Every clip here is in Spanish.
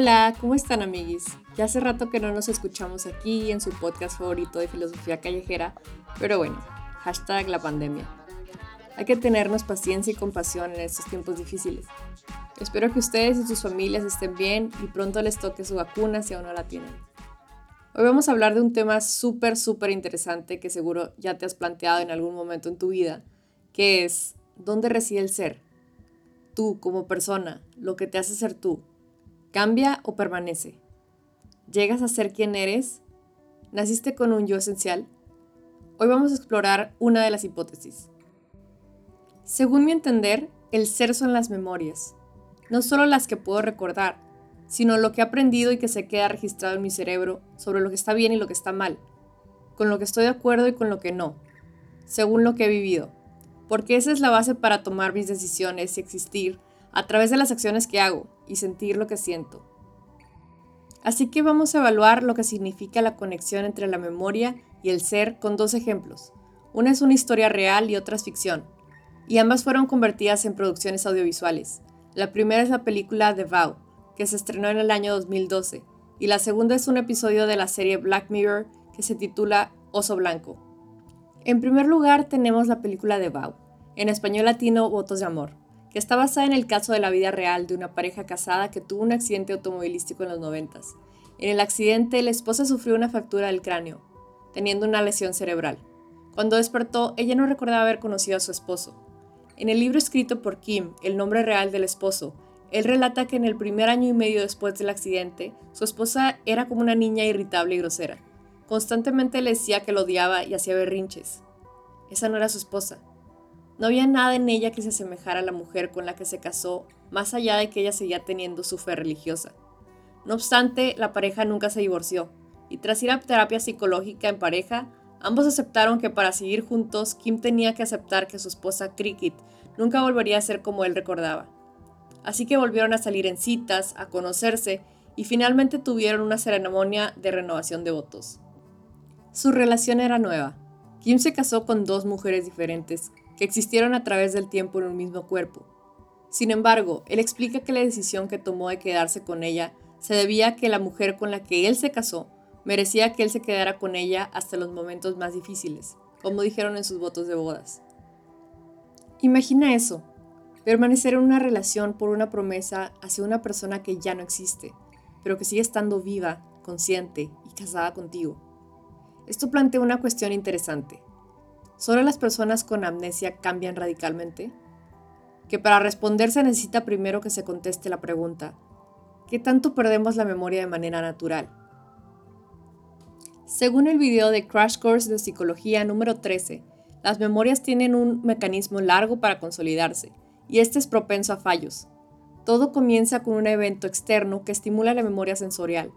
Hola, ¿cómo están amiguis? Ya hace rato que no nos escuchamos aquí en su podcast favorito de filosofía callejera, pero bueno, hashtag la pandemia. Hay que tenernos paciencia y compasión en estos tiempos difíciles. Espero que ustedes y sus familias estén bien y pronto les toque su vacuna si aún no la tienen. Hoy vamos a hablar de un tema súper, súper interesante que seguro ya te has planteado en algún momento en tu vida, que es ¿dónde reside el ser? Tú como persona, lo que te hace ser tú, ¿cambia o permanece? ¿Llegas a ser quien eres? ¿Naciste con un yo esencial? Hoy vamos a explorar una de las hipótesis. Según mi entender, el ser son las memorias, no solo las que puedo recordar, sino lo que he aprendido y que se queda registrado en mi cerebro sobre lo que está bien y lo que está mal, con lo que estoy de acuerdo y con lo que no, según lo que he vivido, porque esa es la base para tomar mis decisiones y existir a través de las acciones que hago y sentir lo que siento. Así que vamos a evaluar lo que significa la conexión entre la memoria y el ser con dos ejemplos. Una es una historia real y otra es ficción, y ambas fueron convertidas en producciones audiovisuales. La primera es la película The Vow, que se estrenó en el año 2012, y la segunda es un episodio de la serie Black Mirror que se titula Oso Blanco. En primer lugar tenemos la película The Vow, en español latino Votos de Amor, que está basada en el caso de la vida real de una pareja casada que tuvo un accidente automovilístico en los 90. En el accidente, la esposa sufrió una fractura del cráneo, teniendo una lesión cerebral. Cuando despertó, ella no recordaba haber conocido a su esposo. En el libro escrito por Kim, el nombre real del esposo, él relata que en el primer año y medio después del accidente, su esposa era como una niña irritable y grosera. Constantemente le decía que lo odiaba y hacía berrinches. Esa no era su esposa. No había nada en ella que se asemejara a la mujer con la que se casó, más allá de que ella seguía teniendo su fe religiosa. No obstante, la pareja nunca se divorció, y tras ir a terapia psicológica en pareja, ambos aceptaron que para seguir juntos, Kim tenía que aceptar que su esposa Cricket nunca volvería a ser como él recordaba así que volvieron a salir en citas, a conocerse y finalmente tuvieron una ceremonia de renovación de votos. Su relación era nueva. Kim se casó con dos mujeres diferentes que existieron a través del tiempo en un mismo cuerpo. Sin embargo, él explica que la decisión que tomó de quedarse con ella se debía a que la mujer con la que él se casó merecía que él se quedara con ella hasta los momentos más difíciles, como dijeron en sus votos de bodas. Imagina eso, Permanecer en una relación por una promesa hacia una persona que ya no existe, pero que sigue estando viva, consciente y casada contigo. Esto plantea una cuestión interesante. ¿Solo las personas con amnesia cambian radicalmente? Que para responder se necesita primero que se conteste la pregunta, ¿qué tanto perdemos la memoria de manera natural? Según el video de Crash Course de Psicología número 13, las memorias tienen un mecanismo largo para consolidarse y este es propenso a fallos. Todo comienza con un evento externo que estimula la memoria sensorial.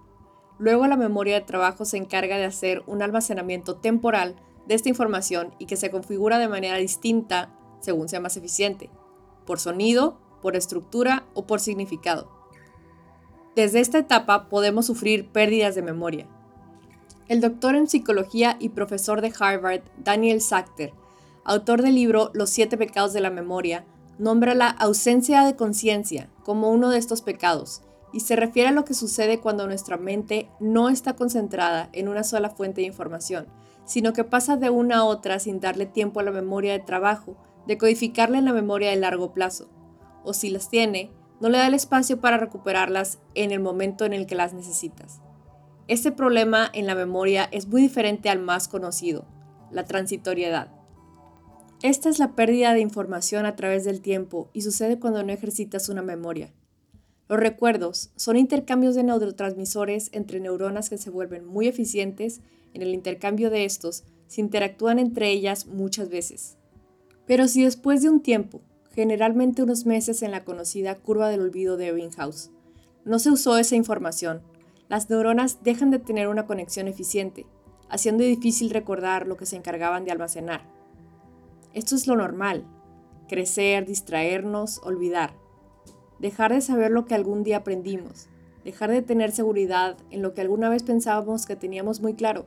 Luego la memoria de trabajo se encarga de hacer un almacenamiento temporal de esta información y que se configura de manera distinta según sea más eficiente, por sonido, por estructura o por significado. Desde esta etapa podemos sufrir pérdidas de memoria. El doctor en psicología y profesor de Harvard, Daniel Sachter, autor del libro Los siete pecados de la memoria, nombra la ausencia de conciencia como uno de estos pecados y se refiere a lo que sucede cuando nuestra mente no está concentrada en una sola fuente de información, sino que pasa de una a otra sin darle tiempo a la memoria de trabajo, de codificarla en la memoria de largo plazo, o si las tiene, no le da el espacio para recuperarlas en el momento en el que las necesitas. Este problema en la memoria es muy diferente al más conocido, la transitoriedad. Esta es la pérdida de información a través del tiempo y sucede cuando no ejercitas una memoria. Los recuerdos son intercambios de neurotransmisores entre neuronas que se vuelven muy eficientes en el intercambio de estos se interactúan entre ellas muchas veces. Pero si después de un tiempo, generalmente unos meses en la conocida curva del olvido de Ebbinghaus, no se usó esa información, las neuronas dejan de tener una conexión eficiente, haciendo difícil recordar lo que se encargaban de almacenar. Esto es lo normal. Crecer, distraernos, olvidar. Dejar de saber lo que algún día aprendimos. Dejar de tener seguridad en lo que alguna vez pensábamos que teníamos muy claro.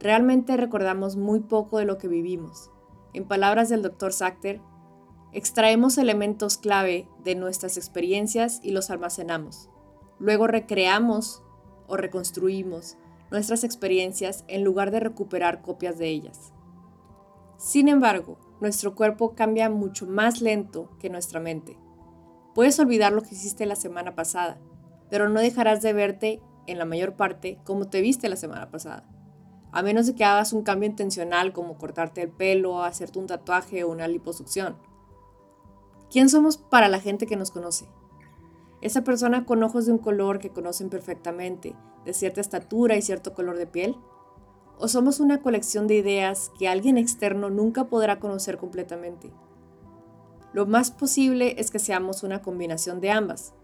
Realmente recordamos muy poco de lo que vivimos. En palabras del Dr. Sachter, extraemos elementos clave de nuestras experiencias y los almacenamos. luego recreamos o reconstruimos nuestras experiencias en lugar de recuperar copias de ellas. Sin embargo, nuestro cuerpo cambia mucho más lento que nuestra mente. Puedes olvidar lo que hiciste la semana pasada, pero no dejarás de verte, en la mayor parte, como te viste la semana pasada. A menos de que hagas un cambio intencional como cortarte el pelo, hacerte un tatuaje o una liposucción. ¿Quién somos para la gente que nos conoce? Esa persona con ojos de un color que conocen perfectamente, de cierta estatura y cierto color de piel? ¿O somos una colección de ideas que alguien externo nunca podrá conocer completamente? Lo más posible es que seamos una combinación de ambas.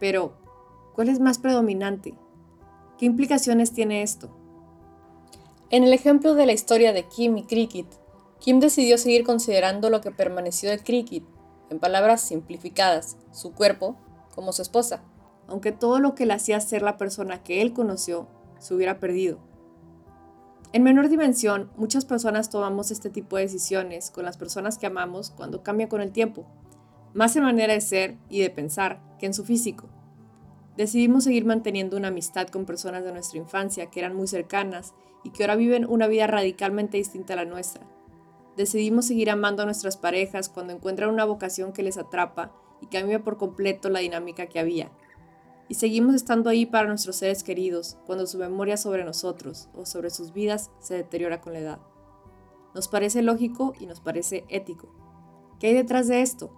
Pero, ¿cuál es más predominante? ¿Qué implicaciones tiene esto? En el ejemplo de la historia de Kim y Cricket, Kim decidió seguir considerando lo que permaneció de Cricket, en palabras simplificadas, su cuerpo, como su esposa, aunque todo lo que le hacía ser la persona que él conoció se hubiera perdido. En menor dimensión, muchas personas tomamos este tipo de decisiones con las personas que amamos cuando cambian con el tiempo, más en manera de ser y de pensar que en su físico. Decidimos seguir manteniendo una amistad con personas de nuestra infancia que eran muy cercanas y que ahora viven una vida radicalmente distinta a la nuestra. Decidimos seguir amando a nuestras parejas cuando encuentran una vocación que les atrapa y cambia por completo la dinámica que había, y seguimos estando ahí para nuestros seres queridos cuando su memoria sobre nosotros o sobre sus vidas se deteriora con la edad. Nos parece lógico y nos parece ético. ¿Qué hay detrás de esto?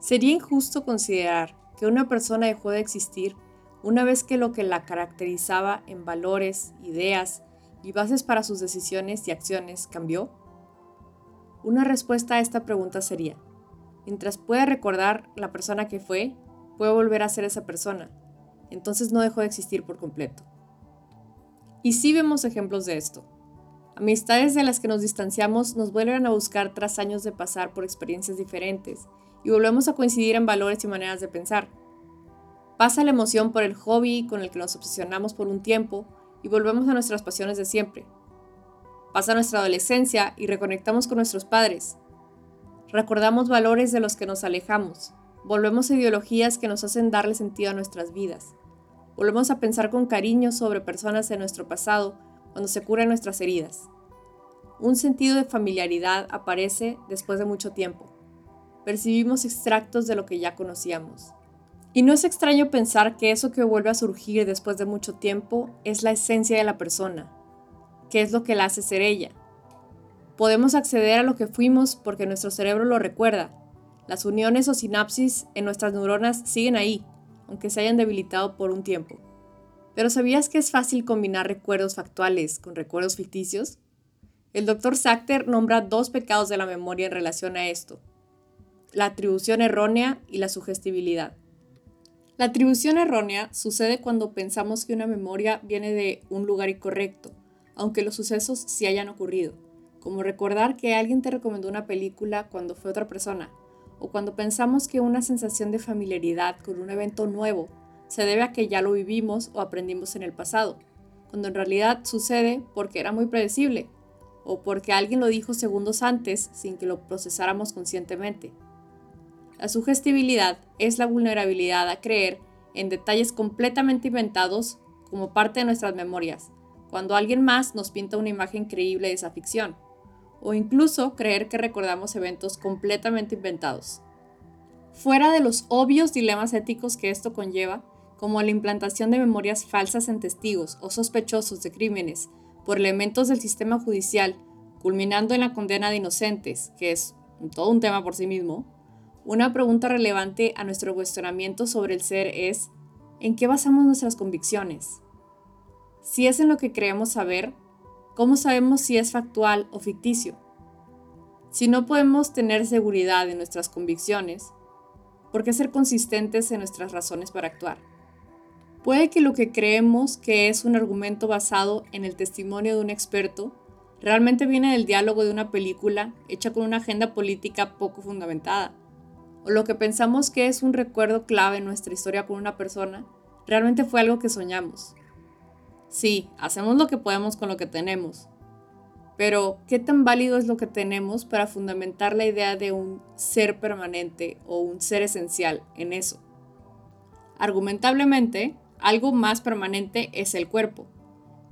Sería injusto considerar que una persona dejó de existir una vez que lo que la caracterizaba en valores, ideas y bases para sus decisiones y acciones cambió? Una respuesta a esta pregunta sería, mientras pueda recordar la persona que fue, puede volver a ser esa persona. Entonces no dejó de existir por completo. Y sí vemos ejemplos de esto. Amistades de las que nos distanciamos nos vuelven a buscar tras años de pasar por experiencias diferentes y volvemos a coincidir en valores y maneras de pensar. Pasa la emoción por el hobby con el que nos obsesionamos por un tiempo y volvemos a nuestras pasiones de siempre. Pasa nuestra adolescencia y reconectamos con nuestros padres. Recordamos valores de los que nos alejamos Volvemos a ideologías que nos hacen darle sentido a nuestras vidas. Volvemos a pensar con cariño sobre personas de nuestro pasado cuando se curan nuestras heridas. Un sentido de familiaridad aparece después de mucho tiempo. Percibimos extractos de lo que ya conocíamos. Y no es extraño pensar que eso que vuelve a surgir después de mucho tiempo es la esencia de la persona, que es lo que la hace ser ella. Podemos acceder a lo que fuimos porque nuestro cerebro lo recuerda, las uniones o sinapsis en nuestras neuronas siguen ahí, aunque se hayan debilitado por un tiempo. Pero ¿sabías que es fácil combinar recuerdos factuales con recuerdos ficticios? El Dr. Sachter nombra dos pecados de la memoria en relación a esto, la atribución errónea y la sugestibilidad. La atribución errónea sucede cuando pensamos que una memoria viene de un lugar incorrecto, aunque los sucesos sí hayan ocurrido, como recordar que alguien te recomendó una película cuando fue otra persona, o cuando pensamos que una sensación de familiaridad con un evento nuevo se debe a que ya lo vivimos o aprendimos en el pasado, cuando en realidad sucede porque era muy predecible o porque alguien lo dijo segundos antes sin que lo procesáramos conscientemente. La sugestibilidad es la vulnerabilidad a creer en detalles completamente inventados como parte de nuestras memorias, cuando alguien más nos pinta una imagen creíble de esa ficción o incluso creer que recordamos eventos completamente inventados. Fuera de los obvios dilemas éticos que esto conlleva, como la implantación de memorias falsas en testigos o sospechosos de crímenes por elementos del sistema judicial, culminando en la condena de inocentes, que es todo un tema por sí mismo, una pregunta relevante a nuestro cuestionamiento sobre el ser es, ¿en qué basamos nuestras convicciones? Si es en lo que creemos saber, ¿Cómo sabemos si es factual o ficticio? Si no podemos tener seguridad en nuestras convicciones, ¿por qué ser consistentes en nuestras razones para actuar? Puede que lo que creemos que es un argumento basado en el testimonio de un experto realmente viene del diálogo de una película hecha con una agenda política poco fundamentada. O lo que pensamos que es un recuerdo clave en nuestra historia con una persona realmente fue algo que soñamos. Sí, hacemos lo que podemos con lo que tenemos. Pero, ¿qué tan válido es lo que tenemos para fundamentar la idea de un ser permanente o un ser esencial en eso? Argumentablemente, algo más permanente es el cuerpo.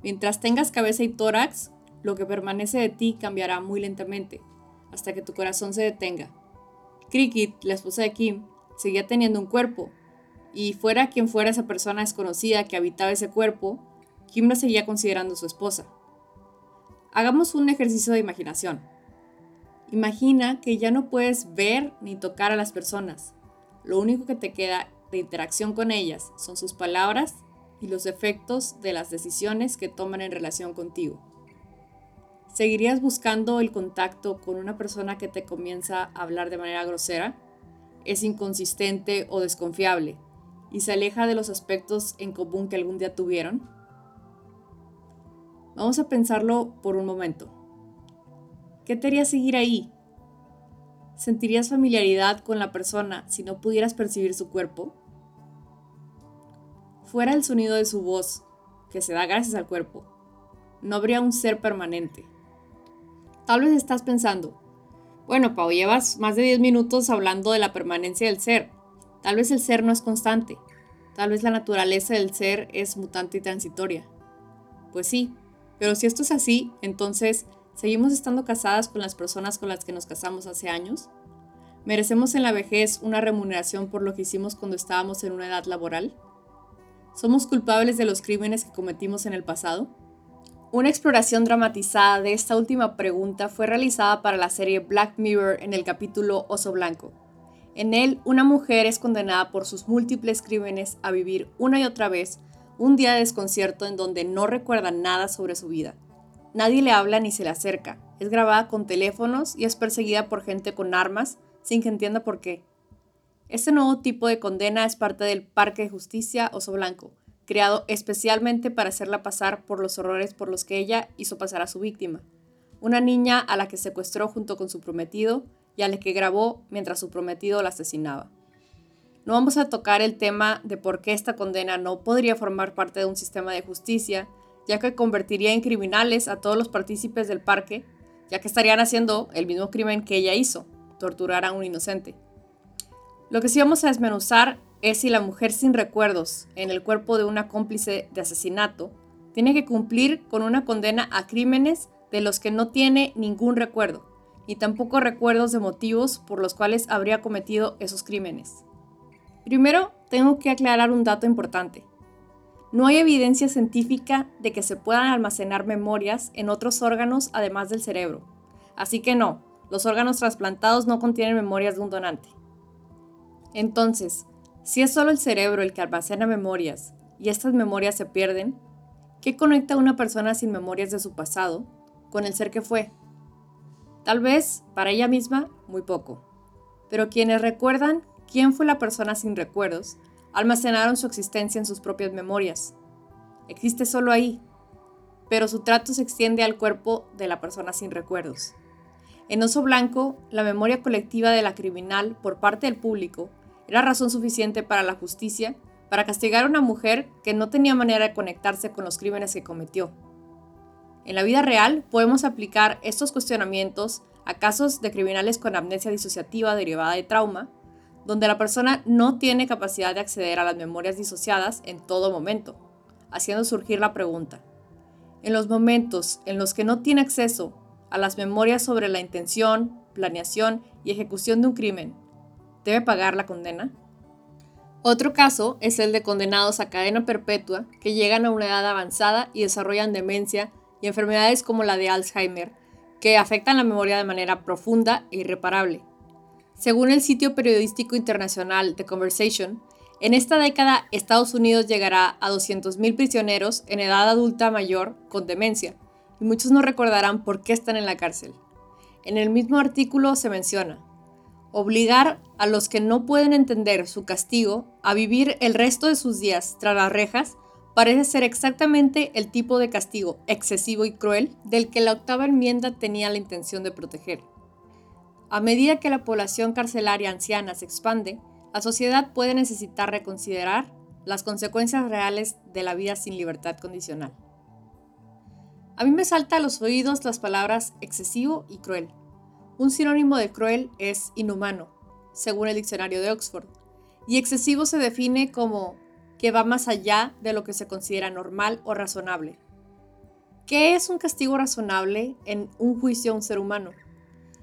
Mientras tengas cabeza y tórax, lo que permanece de ti cambiará muy lentamente, hasta que tu corazón se detenga. Cricket, la esposa de Kim, seguía teniendo un cuerpo, y fuera quien fuera esa persona desconocida que habitaba ese cuerpo, Kim la seguía considerando su esposa. Hagamos un ejercicio de imaginación. Imagina que ya no puedes ver ni tocar a las personas. Lo único que te queda de interacción con ellas son sus palabras y los efectos de las decisiones que toman en relación contigo. ¿Seguirías buscando el contacto con una persona que te comienza a hablar de manera grosera? ¿Es inconsistente o desconfiable? ¿Y se aleja de los aspectos en común que algún día tuvieron? Vamos a pensarlo por un momento. ¿Qué te haría seguir ahí? ¿Sentirías familiaridad con la persona si no pudieras percibir su cuerpo? Fuera el sonido de su voz, que se da gracias al cuerpo, no habría un ser permanente. Tal vez estás pensando, bueno, Pau, llevas más de 10 minutos hablando de la permanencia del ser. Tal vez el ser no es constante. Tal vez la naturaleza del ser es mutante y transitoria. Pues sí, pero si esto es así, entonces, ¿seguimos estando casadas con las personas con las que nos casamos hace años? ¿Merecemos en la vejez una remuneración por lo que hicimos cuando estábamos en una edad laboral? ¿Somos culpables de los crímenes que cometimos en el pasado? Una exploración dramatizada de esta última pregunta fue realizada para la serie Black Mirror en el capítulo Oso Blanco. En él, una mujer es condenada por sus múltiples crímenes a vivir una y otra vez un día de desconcierto en donde no recuerda nada sobre su vida. Nadie le habla ni se le acerca. Es grabada con teléfonos y es perseguida por gente con armas sin que entienda por qué. Este nuevo tipo de condena es parte del Parque de Justicia Oso Blanco, creado especialmente para hacerla pasar por los horrores por los que ella hizo pasar a su víctima, una niña a la que secuestró junto con su prometido y a la que grabó mientras su prometido la asesinaba. No vamos a tocar el tema de por qué esta condena no podría formar parte de un sistema de justicia, ya que convertiría en criminales a todos los partícipes del parque, ya que estarían haciendo el mismo crimen que ella hizo, torturar a un inocente. Lo que sí vamos a desmenuzar es si la mujer sin recuerdos en el cuerpo de una cómplice de asesinato tiene que cumplir con una condena a crímenes de los que no tiene ningún recuerdo, ni tampoco recuerdos de motivos por los cuales habría cometido esos crímenes. Primero, tengo que aclarar un dato importante. No hay evidencia científica de que se puedan almacenar memorias en otros órganos además del cerebro. Así que no, los órganos trasplantados no contienen memorias de un donante. Entonces, si es solo el cerebro el que almacena memorias y estas memorias se pierden, ¿qué conecta a una persona sin memorias de su pasado con el ser que fue? Tal vez, para ella misma, muy poco. Pero quienes recuerdan quién fue la persona sin recuerdos, almacenaron su existencia en sus propias memorias. Existe solo ahí, pero su trato se extiende al cuerpo de la persona sin recuerdos. En Oso Blanco, la memoria colectiva de la criminal por parte del público era razón suficiente para la justicia para castigar a una mujer que no tenía manera de conectarse con los crímenes que cometió. En la vida real podemos aplicar estos cuestionamientos a casos de criminales con amnesia disociativa derivada de trauma donde la persona no tiene capacidad de acceder a las memorias disociadas en todo momento, haciendo surgir la pregunta, en los momentos en los que no tiene acceso a las memorias sobre la intención, planeación y ejecución de un crimen, ¿debe pagar la condena? Otro caso es el de condenados a cadena perpetua que llegan a una edad avanzada y desarrollan demencia y enfermedades como la de Alzheimer, que afectan la memoria de manera profunda e irreparable. Según el sitio periodístico internacional The Conversation, en esta década Estados Unidos llegará a 200.000 prisioneros en edad adulta mayor con demencia, y muchos no recordarán por qué están en la cárcel. En el mismo artículo se menciona, obligar a los que no pueden entender su castigo a vivir el resto de sus días tras las rejas parece ser exactamente el tipo de castigo excesivo y cruel del que la octava enmienda tenía la intención de proteger. A medida que la población carcelaria anciana se expande, la sociedad puede necesitar reconsiderar las consecuencias reales de la vida sin libertad condicional. A mí me salta a los oídos las palabras excesivo y cruel. Un sinónimo de cruel es inhumano, según el diccionario de Oxford, Y excesivo se define como que va más allá de lo que se considera normal o razonable. ¿Qué es un castigo razonable en un juicio a un ser humano?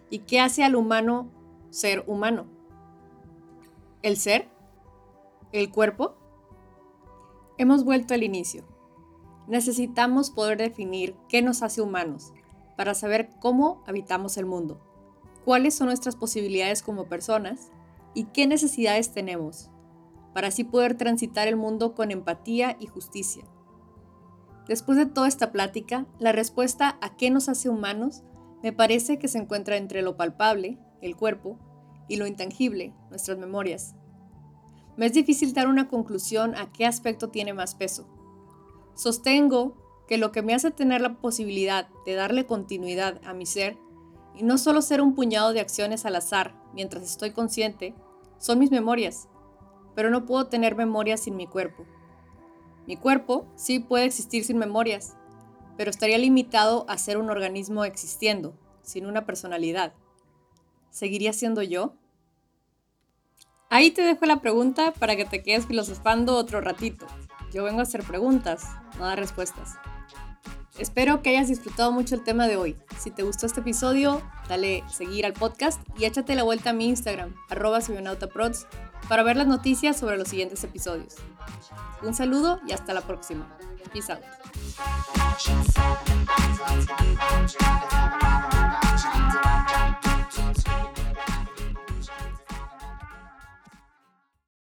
¿Y qué hace al humano ser humano? ¿El ser? ¿El cuerpo? Hemos vuelto al inicio. Necesitamos poder definir qué nos hace humanos para saber cómo habitamos el mundo, cuáles son nuestras posibilidades como personas y qué necesidades tenemos, para así poder transitar el mundo con empatía y justicia. Después de toda esta plática, la respuesta a qué nos hace humanos me parece que se encuentra entre lo palpable, el cuerpo, y lo intangible, nuestras memorias. Me es difícil dar una conclusión a qué aspecto tiene más peso. Sostengo que lo que me hace tener la posibilidad de darle continuidad a mi ser, y no solo ser un puñado de acciones al azar mientras estoy consciente, son mis memorias, pero no puedo tener memorias sin mi cuerpo. Mi cuerpo sí puede existir sin memorias, pero estaría limitado a ser un organismo existiendo, sin una personalidad. ¿Seguiría siendo yo? Ahí te dejo la pregunta para que te quedes filosofando otro ratito. Yo vengo a hacer preguntas, no a dar respuestas. Espero que hayas disfrutado mucho el tema de hoy. Si te gustó este episodio, dale seguir al podcast y échate la vuelta a mi Instagram, arroba para ver las noticias sobre los siguientes episodios. Un saludo y hasta la próxima. Peace out.